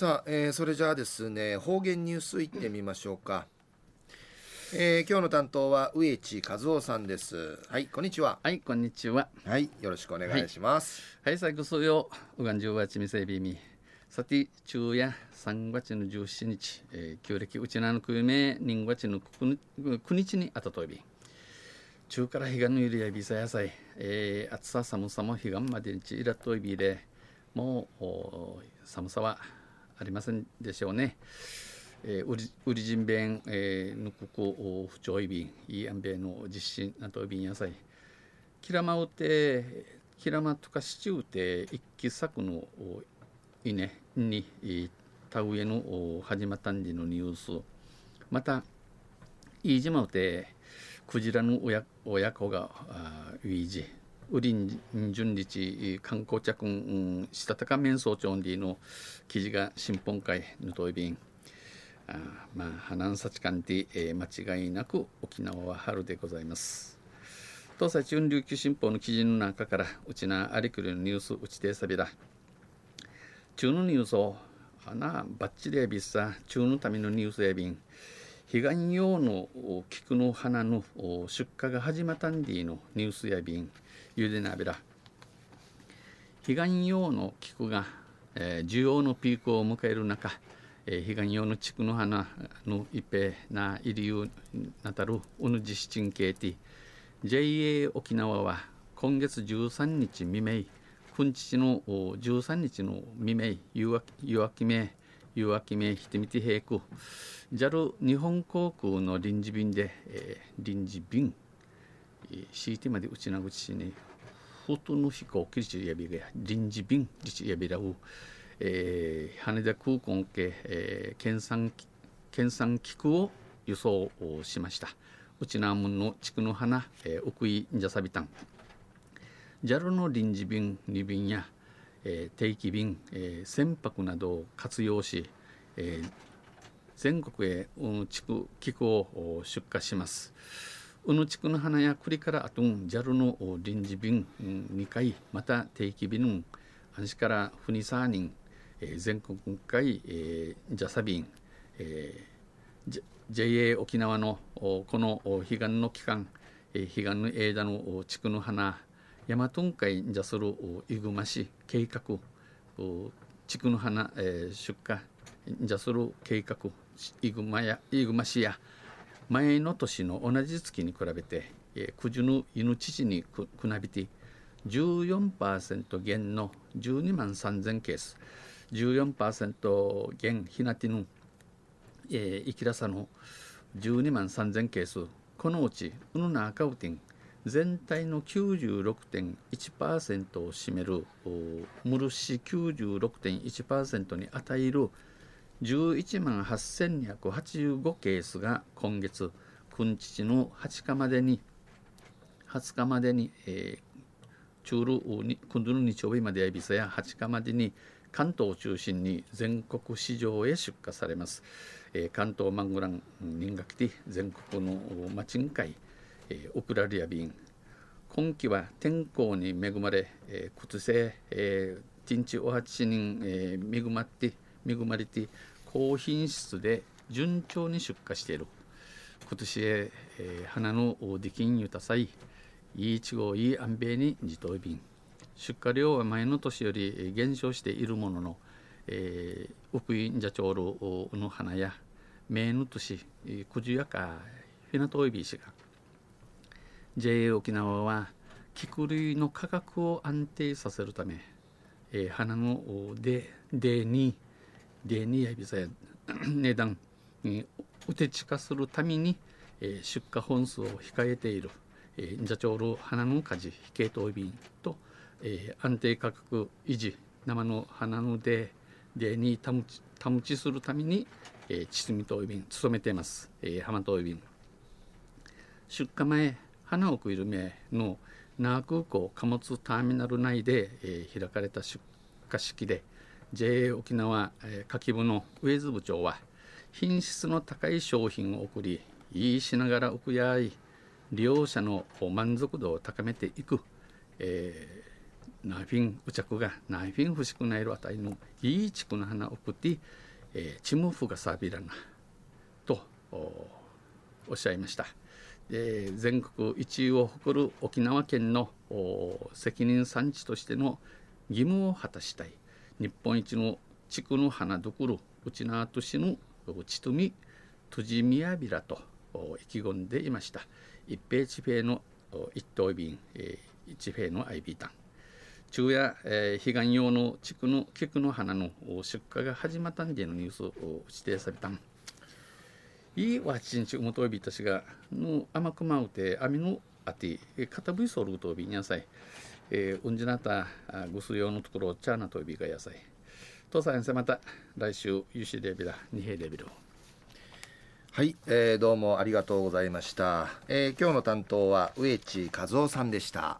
さあ、えー、それじゃあですね方言ニュースいってみましょうか、えー、今日の担当は植地和夫さんです。はいこんにちは。はいこんにちは。はいよろしくお願いします。はい。最後数曜うがんじゅうわちみせびみ。さて昼夜3月の17日、えー、旧暦うち。なのくめ人月の9日にあたといび。中から彼岸のゆりやびさ野菜、えー、暑さ寒さも彼岸までにちいらといびでもう寒さはありませんでしょうね。えー、ウリウリジンベン、えー、ぬくこ不調いびんいいあんべの実施なといびん野菜。キラマウてキラマとかシチューて一気作の稲に田植えの始まったんでのニュース。また飯島うてクジラの親親子がウィージウリン順日観光着したたか面相町の記事が新本会のといびんあまあ花んさちかんで、えー、間違いなく沖縄は春でございます東西中琉球新報の記事の中からうちなありくりのニュースうちてさびだ中のニュースを花バッチリやびさ中のためのニュースやびん彼岸用の菊の花の出荷が始まったんでのニュースやびんゆでなべら彼岸用の菊が、えー、需要のピークを迎える中、えー、彼岸用の菊の花の一平な入りゆなたるうぬじしちんけいて JA 沖縄は今月13日未明くんちの13日の未明夕明けめ夕明けめひてみてへいく JAL 日本航空の臨時便で、えー、臨時便敷いてまでうちなぐちしねほとの飛行機ちやびが臨時便ちやびらう、えー、羽田空港系、えー、県産県産機区を輸送をしました。うちなもんの地区の花、えー、奥井じゃさびたん。JAL の臨時便2便や、えー、定期便、えー、船舶などを活用し、えー、全国へ、うん、地区機区を出荷します。うぬ地区の花や栗からあとん JAL の臨時便2回また定期便安市からふにさ人、えー、全国会、えー、ジャサ便、えー、JA 沖縄のこの彼岸の期間、えー、彼岸の枝の地区の花大和海じゃするいぐま市計画地区の花、えー、出荷じゃする計画いぐまやいぐま市や前の年の同じ月に比べて、えー、くじの犬父にくくなびて14%減の12万3000ケース14%減ひなてぬ、えー、生きらさの12万3000ケースこのうちうぬな赤うてん全体の96.1%を占めるムルシ96.1%に与える11万8285ケースが今月君父の20日までに20日までに、えー、中ル今度の日曜日までやびさや20日までに関東を中心に全国市場へ出荷されます、えー、関東マングラン人が来て全国のマチン会、えー、オクラリア便今季は天候に恵まれ、えー、靴製、えー、ティンチお八人、えー、恵まって恵まれて高品質で順調に出荷している。今年へ、えー、花の出禁ゆたさいいいちごいい安米に自動便出荷量は前の年より減少しているものの、えー、ウクインジャチョールの花や名の年くじやかひなといびしが JA 沖縄は菊類の価格を安定させるため、えー、花のででにでにやびさや 値段にうてちかするために、えー、出荷本数を控えている、えー、ジャチョール花の果樹非系統便と、えー、安定価格維持生の花のででに保ち保ちするために、えー、秩みと便努めています、えー、浜と便出荷前花を食いる目の那覇空港貨物ターミナル内で、えー、開かれた出荷式で JA 沖縄、え、柿部の上津部長は品質の高い商品を送りいいしながら奥やい利用者の満足度を高めていく、えナイフィン、うちゃくがナイフィン欲しくないるあたりのいい地区の花を送って、えー、チムフがサビラな、とおっしゃいました。えー、全国一位を誇る沖縄県の責任産地としての義務を果たしたい日本一の地区の花どころ内縄都市のちとみとじみやびらと意気込んでいました。一平地平の一等便、一平のアイビータン。昼夜、え、彼岸用の地区の菊の花の出荷が始まったんでのニュースを指定されたんいいわちんちうもとびたしがの甘くまうてあみのあてかたぶいそうるとびにやさい。えー、うんじなたぐす用のところチャーナとびがやさい。とさんせまた来週ゆしデビラ二平デビルはい、えー、どうもありがとうございました、えー、今日の担当は植地和夫さんでした。